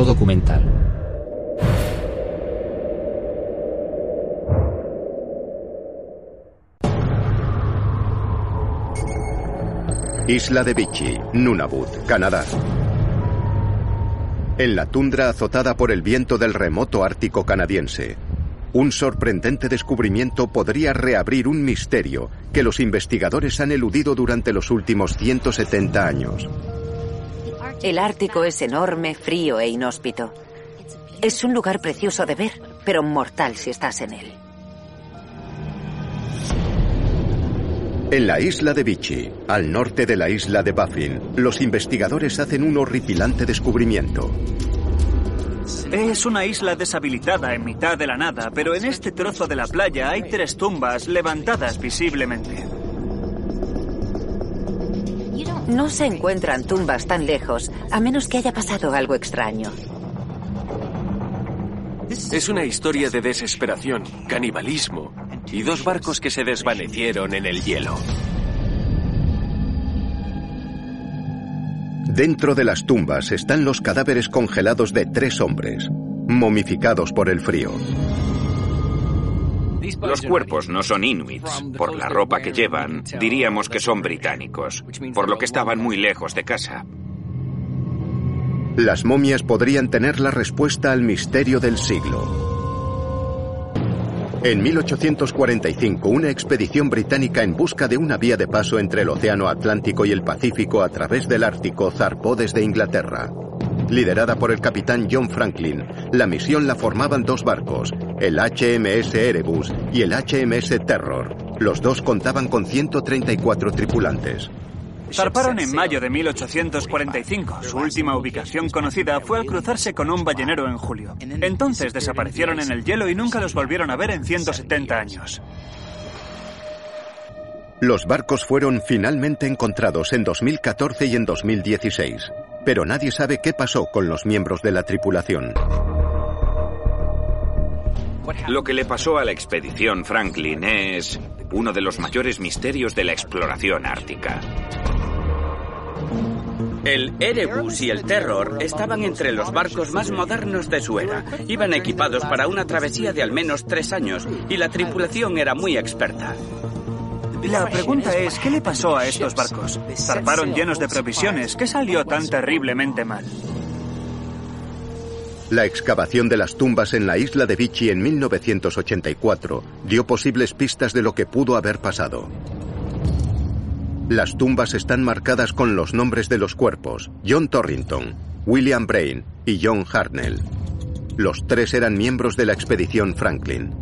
Documental. Isla de Vichy, Nunavut, Canadá. En la tundra azotada por el viento del remoto ártico canadiense, un sorprendente descubrimiento podría reabrir un misterio que los investigadores han eludido durante los últimos 170 años. El Ártico es enorme, frío e inhóspito. Es un lugar precioso de ver, pero mortal si estás en él. En la isla de Vichy, al norte de la isla de Baffin, los investigadores hacen un horripilante descubrimiento. Es una isla deshabilitada en mitad de la nada, pero en este trozo de la playa hay tres tumbas levantadas visiblemente. No se encuentran tumbas tan lejos, a menos que haya pasado algo extraño. Es una historia de desesperación, canibalismo y dos barcos que se desvanecieron en el hielo. Dentro de las tumbas están los cadáveres congelados de tres hombres, momificados por el frío. Los cuerpos no son inuits. Por la ropa que llevan, diríamos que son británicos, por lo que estaban muy lejos de casa. Las momias podrían tener la respuesta al misterio del siglo. En 1845, una expedición británica en busca de una vía de paso entre el Océano Atlántico y el Pacífico a través del Ártico zarpó desde Inglaterra. Liderada por el capitán John Franklin, la misión la formaban dos barcos, el HMS Erebus y el HMS Terror. Los dos contaban con 134 tripulantes. Zarparon en mayo de 1845. Su última ubicación conocida fue al cruzarse con un ballenero en julio. Entonces desaparecieron en el hielo y nunca los volvieron a ver en 170 años. Los barcos fueron finalmente encontrados en 2014 y en 2016, pero nadie sabe qué pasó con los miembros de la tripulación. Lo que le pasó a la expedición Franklin es uno de los mayores misterios de la exploración ártica. El Erebus y el Terror estaban entre los barcos más modernos de su era. Iban equipados para una travesía de al menos tres años y la tripulación era muy experta. La pregunta es, ¿qué le pasó a estos barcos? Zarparon llenos de provisiones. ¿Qué salió tan terriblemente mal? La excavación de las tumbas en la isla de Vichy en 1984 dio posibles pistas de lo que pudo haber pasado. Las tumbas están marcadas con los nombres de los cuerpos, John Torrington, William Brain y John Hartnell. Los tres eran miembros de la expedición Franklin.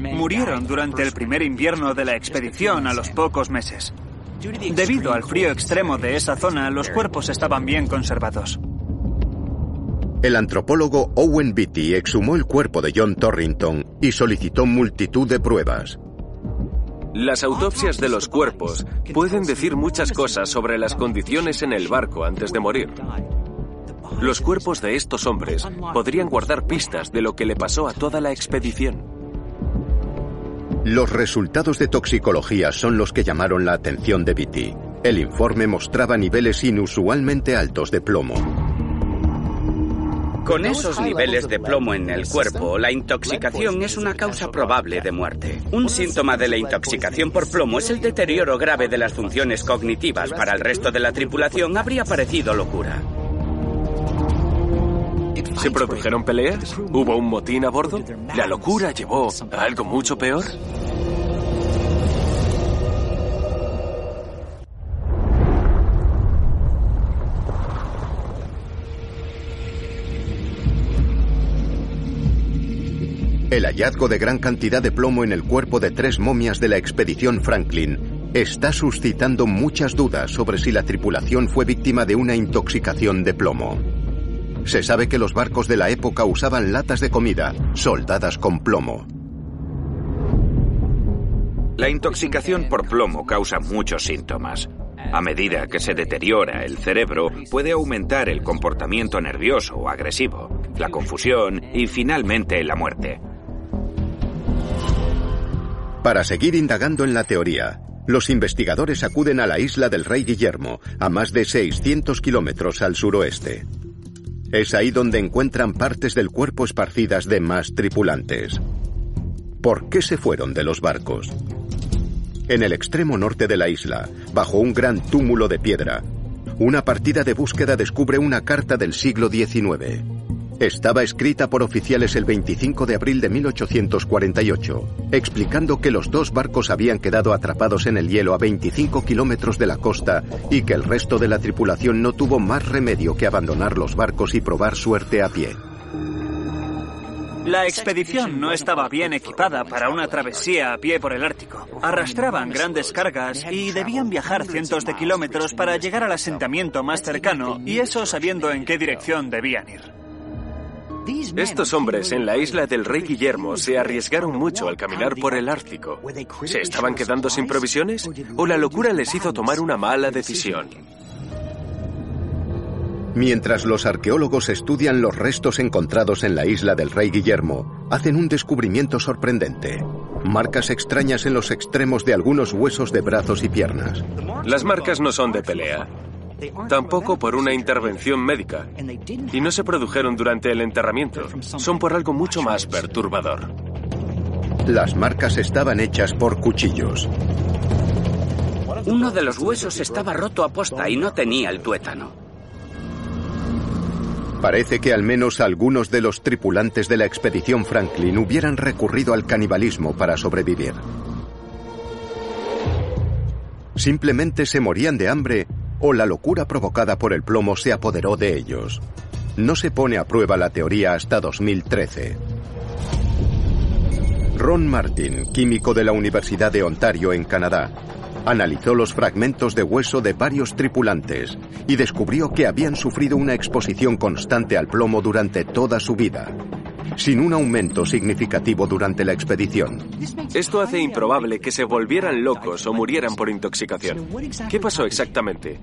Murieron durante el primer invierno de la expedición a los pocos meses. Debido al frío extremo de esa zona, los cuerpos estaban bien conservados. El antropólogo Owen Beatty exhumó el cuerpo de John Torrington y solicitó multitud de pruebas. Las autopsias de los cuerpos pueden decir muchas cosas sobre las condiciones en el barco antes de morir. Los cuerpos de estos hombres podrían guardar pistas de lo que le pasó a toda la expedición. Los resultados de toxicología son los que llamaron la atención de Beatty. El informe mostraba niveles inusualmente altos de plomo. Con esos niveles de plomo en el cuerpo, la intoxicación es una causa probable de muerte. Un síntoma de la intoxicación por plomo es el deterioro grave de las funciones cognitivas. Para el resto de la tripulación habría parecido locura. ¿Se produjeron peleas? ¿Hubo un motín a bordo? ¿La locura llevó a algo mucho peor? El hallazgo de gran cantidad de plomo en el cuerpo de tres momias de la expedición Franklin está suscitando muchas dudas sobre si la tripulación fue víctima de una intoxicación de plomo. Se sabe que los barcos de la época usaban latas de comida soldadas con plomo. La intoxicación por plomo causa muchos síntomas. A medida que se deteriora el cerebro, puede aumentar el comportamiento nervioso o agresivo, la confusión y finalmente la muerte. Para seguir indagando en la teoría, los investigadores acuden a la isla del Rey Guillermo, a más de 600 kilómetros al suroeste. Es ahí donde encuentran partes del cuerpo esparcidas de más tripulantes. ¿Por qué se fueron de los barcos? En el extremo norte de la isla, bajo un gran túmulo de piedra, una partida de búsqueda descubre una carta del siglo XIX. Estaba escrita por oficiales el 25 de abril de 1848, explicando que los dos barcos habían quedado atrapados en el hielo a 25 kilómetros de la costa y que el resto de la tripulación no tuvo más remedio que abandonar los barcos y probar suerte a pie. La expedición no estaba bien equipada para una travesía a pie por el Ártico. Arrastraban grandes cargas y debían viajar cientos de kilómetros para llegar al asentamiento más cercano, y eso sabiendo en qué dirección debían ir. Estos hombres en la isla del Rey Guillermo se arriesgaron mucho al caminar por el Ártico. ¿Se estaban quedando sin provisiones? ¿O la locura les hizo tomar una mala decisión? Mientras los arqueólogos estudian los restos encontrados en la isla del Rey Guillermo, hacen un descubrimiento sorprendente. Marcas extrañas en los extremos de algunos huesos de brazos y piernas. Las marcas no son de pelea, tampoco por una intervención médica, y no se produjeron durante el enterramiento. Son por algo mucho más perturbador. Las marcas estaban hechas por cuchillos. Uno de los huesos estaba roto a posta y no tenía el tuétano. Parece que al menos algunos de los tripulantes de la expedición Franklin hubieran recurrido al canibalismo para sobrevivir. Simplemente se morían de hambre o la locura provocada por el plomo se apoderó de ellos. No se pone a prueba la teoría hasta 2013. Ron Martin, químico de la Universidad de Ontario en Canadá, Analizó los fragmentos de hueso de varios tripulantes y descubrió que habían sufrido una exposición constante al plomo durante toda su vida, sin un aumento significativo durante la expedición. Esto hace improbable que se volvieran locos o murieran por intoxicación. ¿Qué pasó exactamente?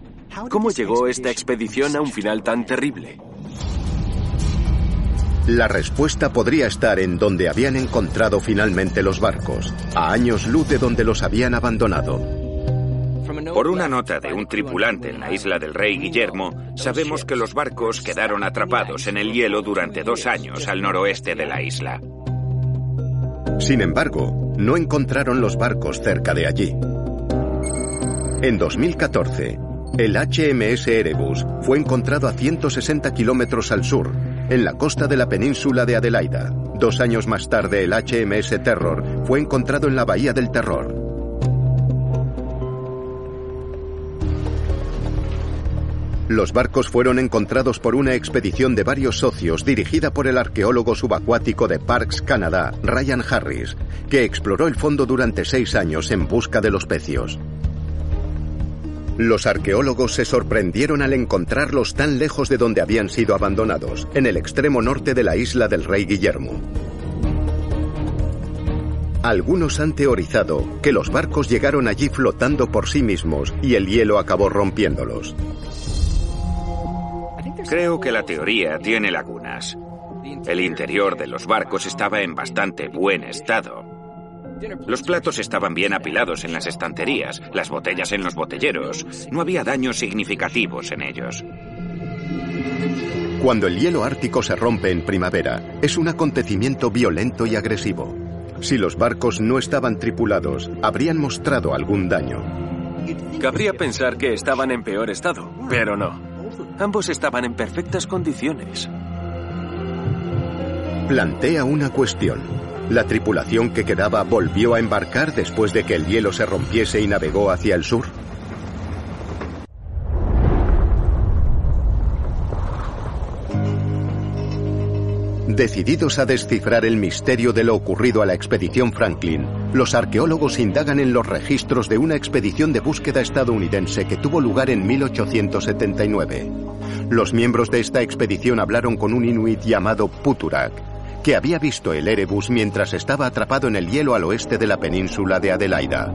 ¿Cómo llegó esta expedición a un final tan terrible? La respuesta podría estar en donde habían encontrado finalmente los barcos, a años luz de donde los habían abandonado. Por una nota de un tripulante en la isla del Rey Guillermo, sabemos que los barcos quedaron atrapados en el hielo durante dos años al noroeste de la isla. Sin embargo, no encontraron los barcos cerca de allí. En 2014, el HMS Erebus fue encontrado a 160 kilómetros al sur, en la costa de la península de Adelaida. Dos años más tarde, el HMS Terror fue encontrado en la Bahía del Terror. Los barcos fueron encontrados por una expedición de varios socios dirigida por el arqueólogo subacuático de Parks, Canadá, Ryan Harris, que exploró el fondo durante seis años en busca de los pecios. Los arqueólogos se sorprendieron al encontrarlos tan lejos de donde habían sido abandonados, en el extremo norte de la isla del Rey Guillermo. Algunos han teorizado que los barcos llegaron allí flotando por sí mismos y el hielo acabó rompiéndolos. Creo que la teoría tiene lagunas. El interior de los barcos estaba en bastante buen estado. Los platos estaban bien apilados en las estanterías, las botellas en los botelleros. No había daños significativos en ellos. Cuando el hielo ártico se rompe en primavera, es un acontecimiento violento y agresivo. Si los barcos no estaban tripulados, habrían mostrado algún daño. Cabría pensar que estaban en peor estado, pero no. Ambos estaban en perfectas condiciones. Plantea una cuestión. ¿La tripulación que quedaba volvió a embarcar después de que el hielo se rompiese y navegó hacia el sur? Decididos a descifrar el misterio de lo ocurrido a la expedición Franklin, los arqueólogos indagan en los registros de una expedición de búsqueda estadounidense que tuvo lugar en 1879. Los miembros de esta expedición hablaron con un inuit llamado Puturak, que había visto el Erebus mientras estaba atrapado en el hielo al oeste de la península de Adelaida.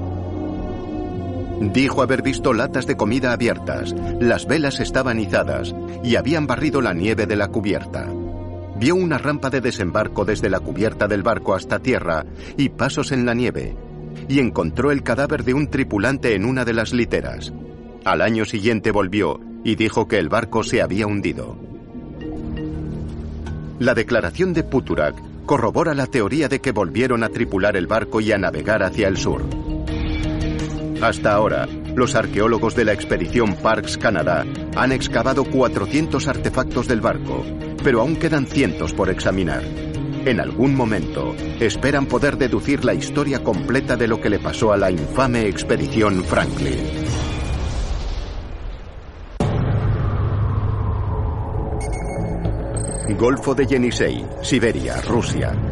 Dijo haber visto latas de comida abiertas, las velas estaban izadas y habían barrido la nieve de la cubierta vio una rampa de desembarco desde la cubierta del barco hasta tierra y pasos en la nieve, y encontró el cadáver de un tripulante en una de las literas. Al año siguiente volvió y dijo que el barco se había hundido. La declaración de Puturak corrobora la teoría de que volvieron a tripular el barco y a navegar hacia el sur. Hasta ahora, los arqueólogos de la expedición Parks Canadá han excavado 400 artefactos del barco, pero aún quedan cientos por examinar. En algún momento, esperan poder deducir la historia completa de lo que le pasó a la infame expedición Franklin. Golfo de Yenisei, Siberia, Rusia.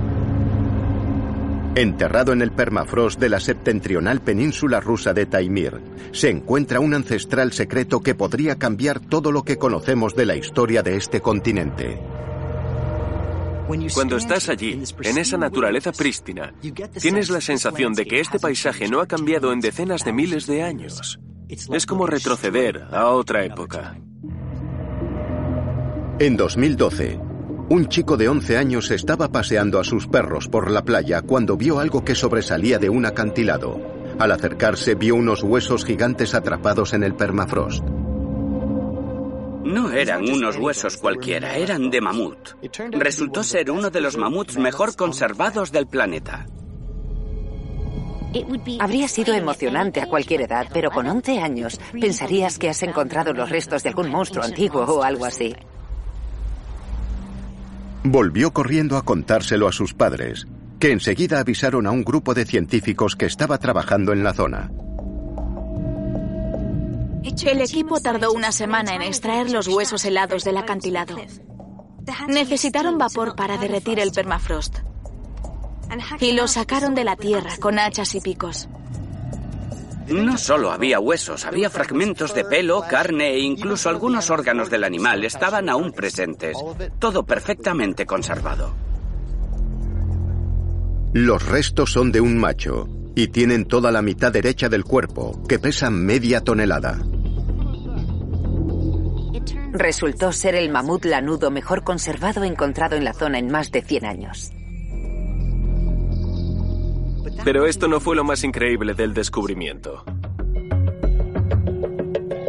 Enterrado en el permafrost de la septentrional península rusa de Taimir, se encuentra un ancestral secreto que podría cambiar todo lo que conocemos de la historia de este continente. Cuando estás allí, en esa naturaleza prístina, tienes la sensación de que este paisaje no ha cambiado en decenas de miles de años. Es como retroceder a otra época. En 2012, un chico de 11 años estaba paseando a sus perros por la playa cuando vio algo que sobresalía de un acantilado. Al acercarse vio unos huesos gigantes atrapados en el permafrost. No eran unos huesos cualquiera, eran de mamut. Resultó ser uno de los mamuts mejor conservados del planeta. Habría sido emocionante a cualquier edad, pero con 11 años pensarías que has encontrado los restos de algún monstruo antiguo o algo así. Volvió corriendo a contárselo a sus padres, que enseguida avisaron a un grupo de científicos que estaba trabajando en la zona. El equipo tardó una semana en extraer los huesos helados del acantilado. Necesitaron vapor para derretir el permafrost. Y los sacaron de la tierra con hachas y picos. No solo había huesos, había fragmentos de pelo, carne e incluso algunos órganos del animal estaban aún presentes. Todo perfectamente conservado. Los restos son de un macho y tienen toda la mitad derecha del cuerpo, que pesa media tonelada. Resultó ser el mamut lanudo mejor conservado encontrado en la zona en más de 100 años. Pero esto no fue lo más increíble del descubrimiento.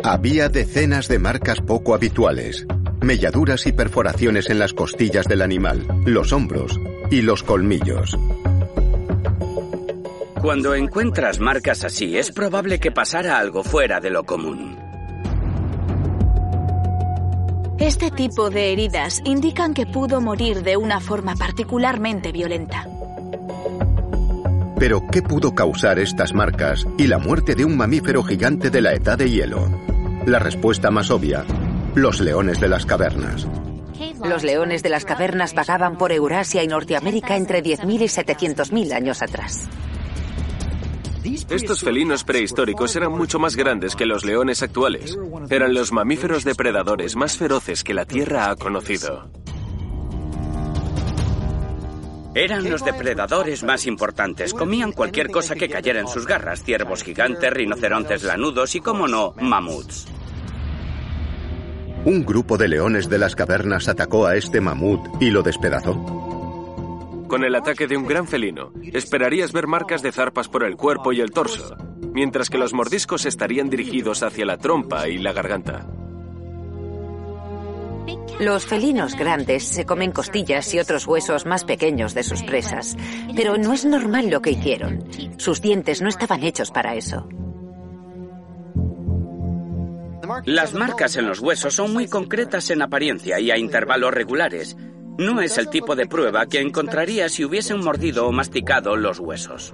Había decenas de marcas poco habituales, melladuras y perforaciones en las costillas del animal, los hombros y los colmillos. Cuando encuentras marcas así, es probable que pasara algo fuera de lo común. Este tipo de heridas indican que pudo morir de una forma particularmente violenta. Pero, ¿qué pudo causar estas marcas y la muerte de un mamífero gigante de la edad de hielo? La respuesta más obvia, los leones de las cavernas. Los leones de las cavernas vagaban por Eurasia y Norteamérica entre 10.000 y 700.000 años atrás. Estos felinos prehistóricos eran mucho más grandes que los leones actuales. Eran los mamíferos depredadores más feroces que la Tierra ha conocido. Eran los depredadores más importantes. Comían cualquier cosa que cayera en sus garras. Ciervos gigantes, rinocerontes lanudos y, como no, mamuts. Un grupo de leones de las cavernas atacó a este mamut y lo despedazó. Con el ataque de un gran felino, esperarías ver marcas de zarpas por el cuerpo y el torso, mientras que los mordiscos estarían dirigidos hacia la trompa y la garganta. Los felinos grandes se comen costillas y otros huesos más pequeños de sus presas, pero no es normal lo que hicieron. Sus dientes no estaban hechos para eso. Las marcas en los huesos son muy concretas en apariencia y a intervalos regulares. No es el tipo de prueba que encontraría si hubiesen mordido o masticado los huesos.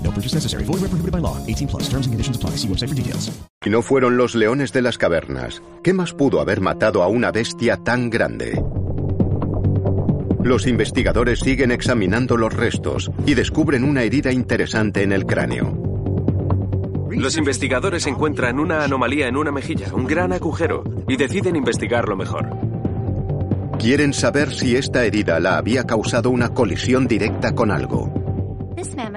No purchase necessary. Void where prohibited by law. 18 plus. Terms and conditions apply. See website for details. Y no fueron los leones de las cavernas. ¿Qué más pudo haber matado a una bestia tan grande? Los investigadores siguen examinando los restos y descubren una herida interesante en el cráneo. Los investigadores encuentran una anomalía en una mejilla, un gran agujero, y deciden investigarlo mejor. Quieren saber si esta herida la había causado una colisión directa con algo.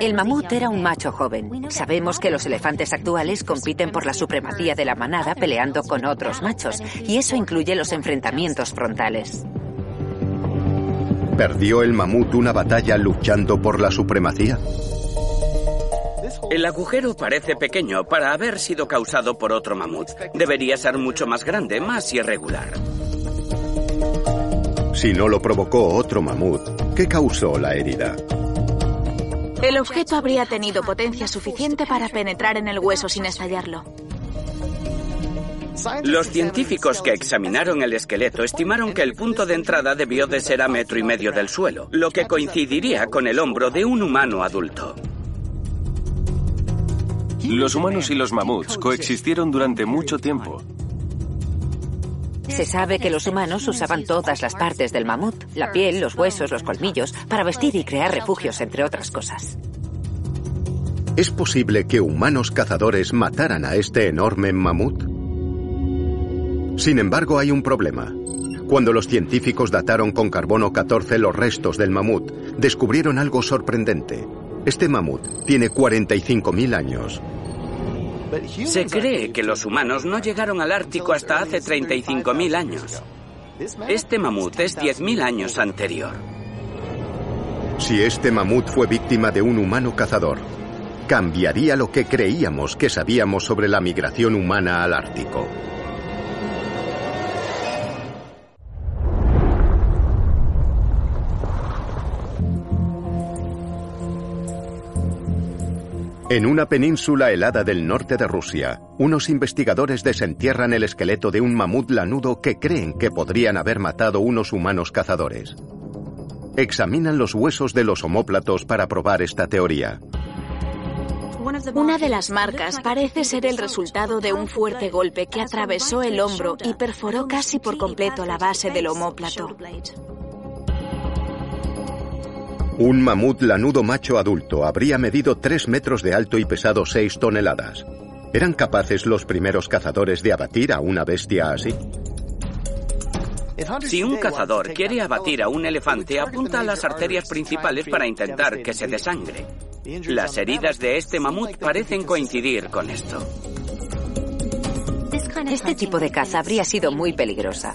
El mamut era un macho joven. Sabemos que los elefantes actuales compiten por la supremacía de la manada peleando con otros machos, y eso incluye los enfrentamientos frontales. ¿Perdió el mamut una batalla luchando por la supremacía? El agujero parece pequeño para haber sido causado por otro mamut. Debería ser mucho más grande, más irregular. Si no lo provocó otro mamut, ¿qué causó la herida? El objeto habría tenido potencia suficiente para penetrar en el hueso sin estallarlo. Los científicos que examinaron el esqueleto estimaron que el punto de entrada debió de ser a metro y medio del suelo, lo que coincidiría con el hombro de un humano adulto. Los humanos y los mamuts coexistieron durante mucho tiempo. Se sabe que los humanos usaban todas las partes del mamut, la piel, los huesos, los colmillos, para vestir y crear refugios, entre otras cosas. ¿Es posible que humanos cazadores mataran a este enorme mamut? Sin embargo, hay un problema. Cuando los científicos dataron con carbono 14 los restos del mamut, descubrieron algo sorprendente. Este mamut tiene 45.000 años. Se cree que los humanos no llegaron al Ártico hasta hace 35.000 años. Este mamut es 10.000 años anterior. Si este mamut fue víctima de un humano cazador, cambiaría lo que creíamos que sabíamos sobre la migración humana al Ártico. En una península helada del norte de Rusia, unos investigadores desentierran el esqueleto de un mamut lanudo que creen que podrían haber matado unos humanos cazadores. Examinan los huesos de los homóplatos para probar esta teoría. Una de las marcas parece ser el resultado de un fuerte golpe que atravesó el hombro y perforó casi por completo la base del homóplato. Un mamut lanudo macho adulto habría medido 3 metros de alto y pesado 6 toneladas. ¿Eran capaces los primeros cazadores de abatir a una bestia así? Si un cazador quiere abatir a un elefante, apunta a las arterias principales para intentar que se desangre. Las heridas de este mamut parecen coincidir con esto. Este tipo de caza habría sido muy peligrosa.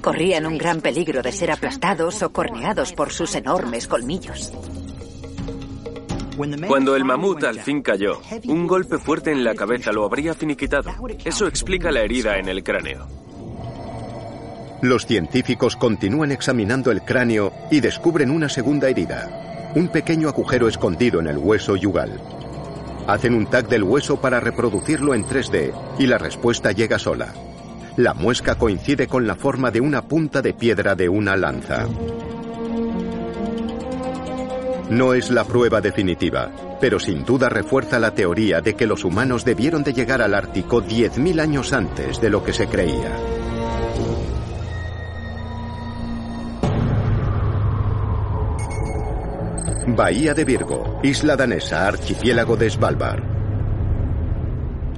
Corrían un gran peligro de ser aplastados o corneados por sus enormes colmillos. Cuando el mamut al fin cayó, un golpe fuerte en la cabeza lo habría finiquitado. Eso explica la herida en el cráneo. Los científicos continúan examinando el cráneo y descubren una segunda herida, un pequeño agujero escondido en el hueso yugal. Hacen un tag del hueso para reproducirlo en 3D y la respuesta llega sola. La muesca coincide con la forma de una punta de piedra de una lanza. No es la prueba definitiva, pero sin duda refuerza la teoría de que los humanos debieron de llegar al Ártico 10.000 años antes de lo que se creía. Bahía de Virgo, isla danesa, archipiélago de Svalbard.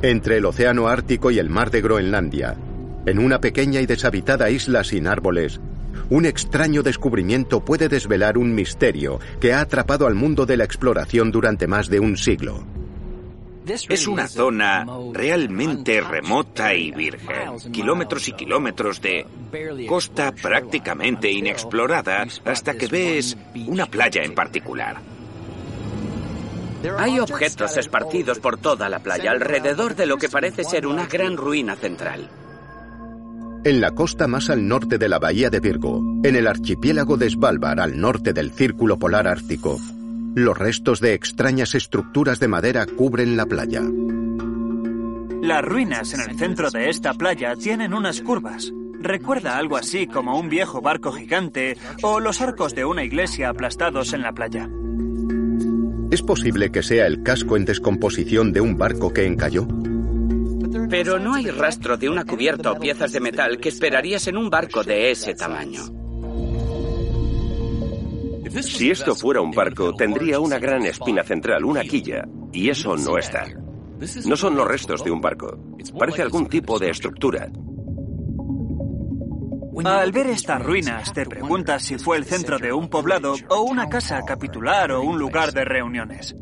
Entre el Océano Ártico y el Mar de Groenlandia, en una pequeña y deshabitada isla sin árboles, un extraño descubrimiento puede desvelar un misterio que ha atrapado al mundo de la exploración durante más de un siglo. Es una zona realmente remota y virgen. Kilómetros y kilómetros de costa prácticamente inexplorada hasta que ves una playa en particular. Hay objetos esparcidos por toda la playa alrededor de lo que parece ser una gran ruina central. En la costa más al norte de la bahía de Virgo, en el archipiélago de Svalbard al norte del Círculo Polar Ártico, los restos de extrañas estructuras de madera cubren la playa. Las ruinas en el centro de esta playa tienen unas curvas. Recuerda algo así como un viejo barco gigante o los arcos de una iglesia aplastados en la playa. ¿Es posible que sea el casco en descomposición de un barco que encalló? Pero no hay rastro de una cubierta o piezas de metal que esperarías en un barco de ese tamaño. Si esto fuera un barco, tendría una gran espina central, una quilla, y eso no está. No son los restos de un barco. Parece algún tipo de estructura. Al ver estas ruinas, te preguntas si fue el centro de un poblado o una casa capitular o un lugar de reuniones.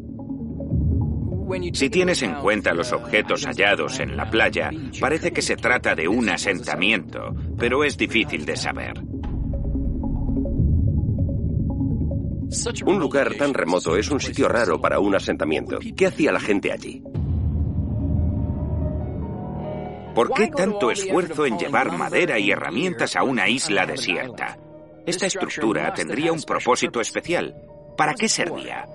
Si tienes en cuenta los objetos hallados en la playa, parece que se trata de un asentamiento, pero es difícil de saber. Un lugar tan remoto es un sitio raro para un asentamiento. ¿Qué hacía la gente allí? ¿Por qué tanto esfuerzo en llevar madera y herramientas a una isla desierta? Esta estructura tendría un propósito especial. ¿Para qué servía?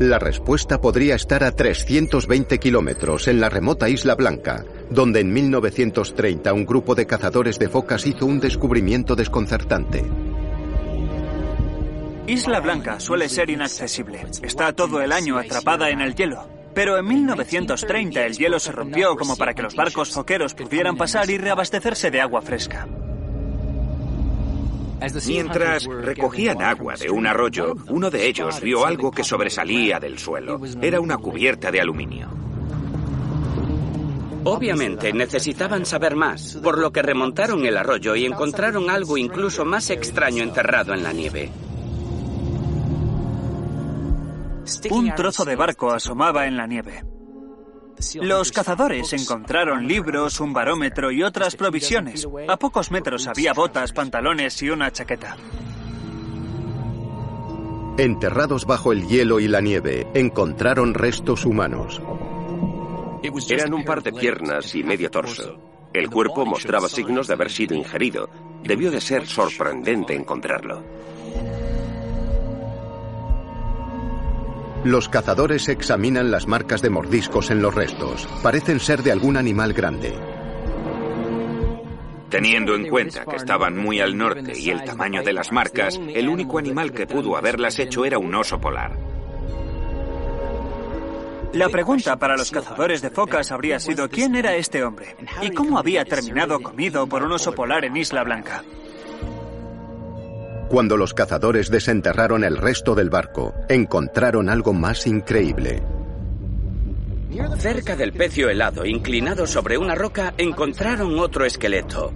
La respuesta podría estar a 320 kilómetros en la remota Isla Blanca, donde en 1930 un grupo de cazadores de focas hizo un descubrimiento desconcertante. Isla Blanca suele ser inaccesible. Está todo el año atrapada en el hielo. Pero en 1930 el hielo se rompió como para que los barcos foqueros pudieran pasar y reabastecerse de agua fresca. Mientras recogían agua de un arroyo, uno de ellos vio algo que sobresalía del suelo. Era una cubierta de aluminio. Obviamente necesitaban saber más, por lo que remontaron el arroyo y encontraron algo incluso más extraño enterrado en la nieve. Un trozo de barco asomaba en la nieve. Los cazadores encontraron libros, un barómetro y otras provisiones. A pocos metros había botas, pantalones y una chaqueta. Enterrados bajo el hielo y la nieve, encontraron restos humanos. Eran un par de piernas y medio torso. El cuerpo mostraba signos de haber sido ingerido. Debió de ser sorprendente encontrarlo. Los cazadores examinan las marcas de mordiscos en los restos. Parecen ser de algún animal grande. Teniendo en cuenta que estaban muy al norte y el tamaño de las marcas, el único animal que pudo haberlas hecho era un oso polar. La pregunta para los cazadores de focas habría sido quién era este hombre y cómo había terminado comido por un oso polar en Isla Blanca. Cuando los cazadores desenterraron el resto del barco, encontraron algo más increíble. Cerca del pecio helado, inclinado sobre una roca, encontraron otro esqueleto.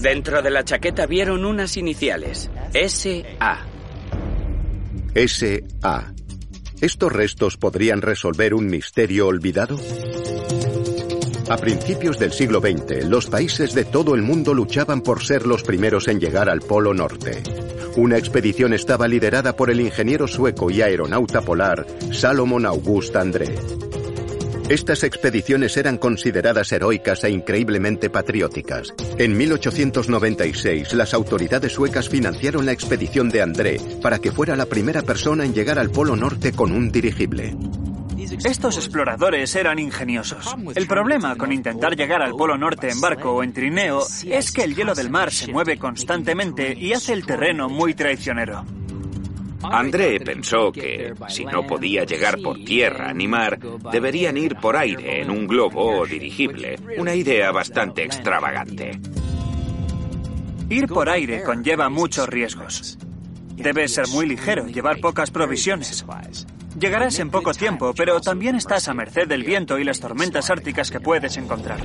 Dentro de la chaqueta vieron unas iniciales, S.A. S.A. ¿Estos restos podrían resolver un misterio olvidado? A principios del siglo XX, los países de todo el mundo luchaban por ser los primeros en llegar al Polo Norte. Una expedición estaba liderada por el ingeniero sueco y aeronauta polar Salomon August André. Estas expediciones eran consideradas heroicas e increíblemente patrióticas. En 1896, las autoridades suecas financiaron la expedición de André para que fuera la primera persona en llegar al Polo Norte con un dirigible. Estos exploradores eran ingeniosos. El problema con intentar llegar al Polo Norte en barco o en trineo es que el hielo del mar se mueve constantemente y hace el terreno muy traicionero. André pensó que, si no podía llegar por tierra ni mar, deberían ir por aire en un globo o dirigible. Una idea bastante extravagante. Ir por aire conlleva muchos riesgos. Debes ser muy ligero, llevar pocas provisiones. Llegarás en poco tiempo, pero también estás a merced del viento y las tormentas árticas que puedes encontrar.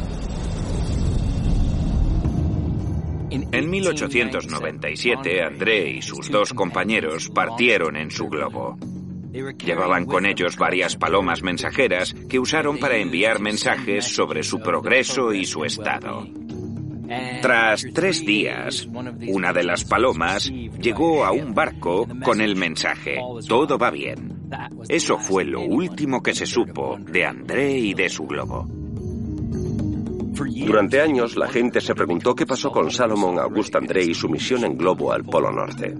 En 1897, André y sus dos compañeros partieron en su globo. Llevaban con ellos varias palomas mensajeras que usaron para enviar mensajes sobre su progreso y su estado. Tras tres días, una de las palomas llegó a un barco con el mensaje, todo va bien. Eso fue lo último que se supo de André y de su globo. Durante años, la gente se preguntó qué pasó con Salomon Auguste André y su misión en globo al Polo Norte.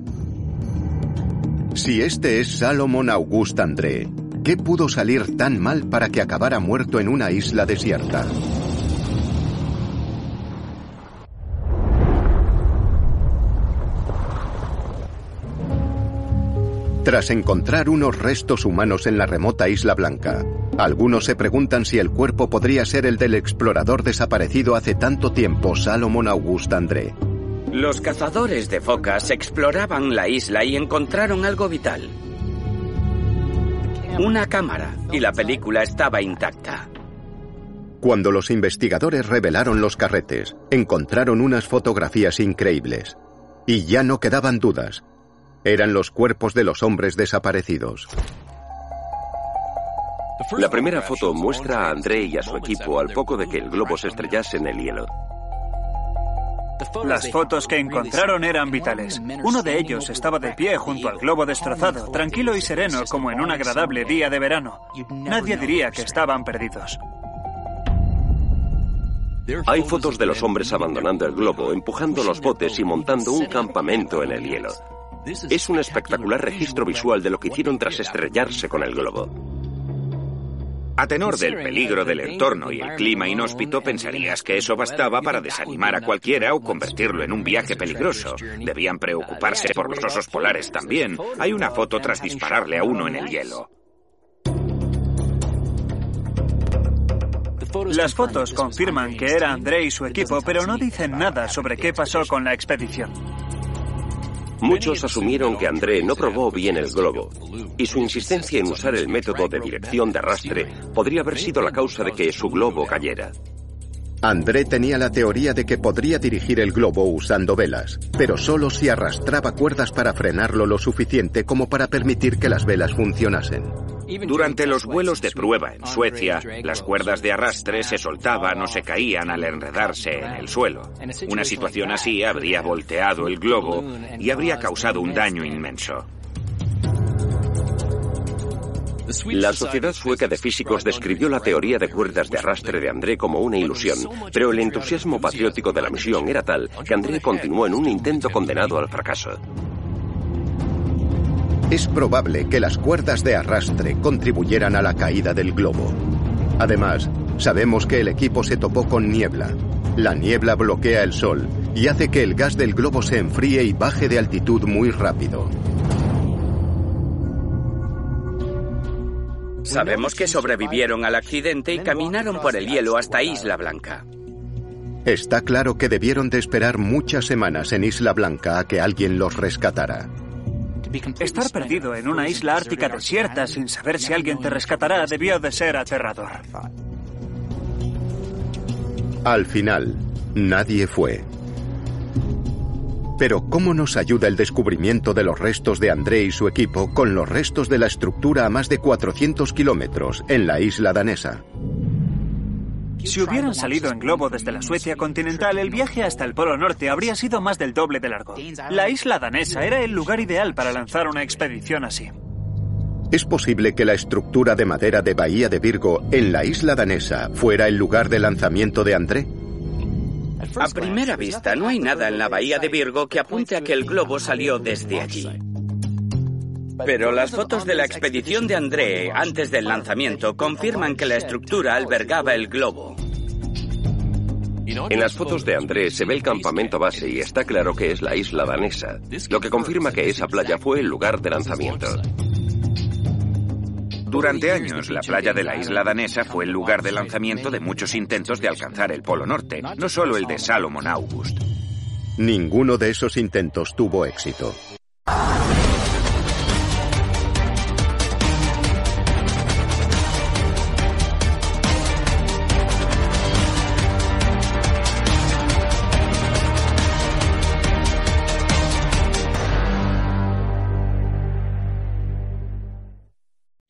Si este es Salomon Auguste André, ¿qué pudo salir tan mal para que acabara muerto en una isla desierta? Tras encontrar unos restos humanos en la remota Isla Blanca, algunos se preguntan si el cuerpo podría ser el del explorador desaparecido hace tanto tiempo, Salomon Auguste André. Los cazadores de focas exploraban la isla y encontraron algo vital. Una cámara, y la película estaba intacta. Cuando los investigadores revelaron los carretes, encontraron unas fotografías increíbles. Y ya no quedaban dudas. Eran los cuerpos de los hombres desaparecidos. La primera foto muestra a André y a su equipo al poco de que el globo se estrellase en el hielo. Las fotos que encontraron eran vitales. Uno de ellos estaba de pie junto al globo destrozado, tranquilo y sereno como en un agradable día de verano. Nadie diría que estaban perdidos. Hay fotos de los hombres abandonando el globo, empujando los botes y montando un campamento en el hielo. Es un espectacular registro visual de lo que hicieron tras estrellarse con el globo. A tenor del peligro del entorno y el clima inhóspito, pensarías que eso bastaba para desanimar a cualquiera o convertirlo en un viaje peligroso. Debían preocuparse por los osos polares también. Hay una foto tras dispararle a uno en el hielo. Las fotos confirman que era André y su equipo, pero no dicen nada sobre qué pasó con la expedición. Muchos asumieron que André no probó bien el globo, y su insistencia en usar el método de dirección de arrastre podría haber sido la causa de que su globo cayera. André tenía la teoría de que podría dirigir el globo usando velas, pero solo si arrastraba cuerdas para frenarlo lo suficiente como para permitir que las velas funcionasen. Durante los vuelos de prueba en Suecia, las cuerdas de arrastre se soltaban o se caían al enredarse en el suelo. Una situación así habría volteado el globo y habría causado un daño inmenso. La Sociedad Sueca de Físicos describió la teoría de cuerdas de arrastre de André como una ilusión, pero el entusiasmo patriótico de la misión era tal que André continuó en un intento condenado al fracaso. Es probable que las cuerdas de arrastre contribuyeran a la caída del globo. Además, sabemos que el equipo se topó con niebla. La niebla bloquea el sol y hace que el gas del globo se enfríe y baje de altitud muy rápido. Sabemos que sobrevivieron al accidente y caminaron por el hielo hasta Isla Blanca. Está claro que debieron de esperar muchas semanas en Isla Blanca a que alguien los rescatara. Estar perdido en una isla ártica desierta sin saber si alguien te rescatará debió de ser aterrador. Al final, nadie fue. Pero ¿cómo nos ayuda el descubrimiento de los restos de André y su equipo con los restos de la estructura a más de 400 kilómetros en la isla danesa? Si hubieran salido en globo desde la Suecia continental, el viaje hasta el Polo Norte habría sido más del doble de largo. La isla danesa era el lugar ideal para lanzar una expedición así. ¿Es posible que la estructura de madera de Bahía de Virgo en la isla danesa fuera el lugar de lanzamiento de André? A primera vista, no hay nada en la Bahía de Virgo que apunte a que el globo salió desde allí. Pero las fotos de la expedición de André antes del lanzamiento confirman que la estructura albergaba el globo. En las fotos de André se ve el campamento base y está claro que es la isla danesa, lo que confirma que esa playa fue el lugar de lanzamiento. Durante años, la playa de la isla danesa fue el lugar de lanzamiento de muchos intentos de alcanzar el Polo Norte, no solo el de Salomon August. Ninguno de esos intentos tuvo éxito.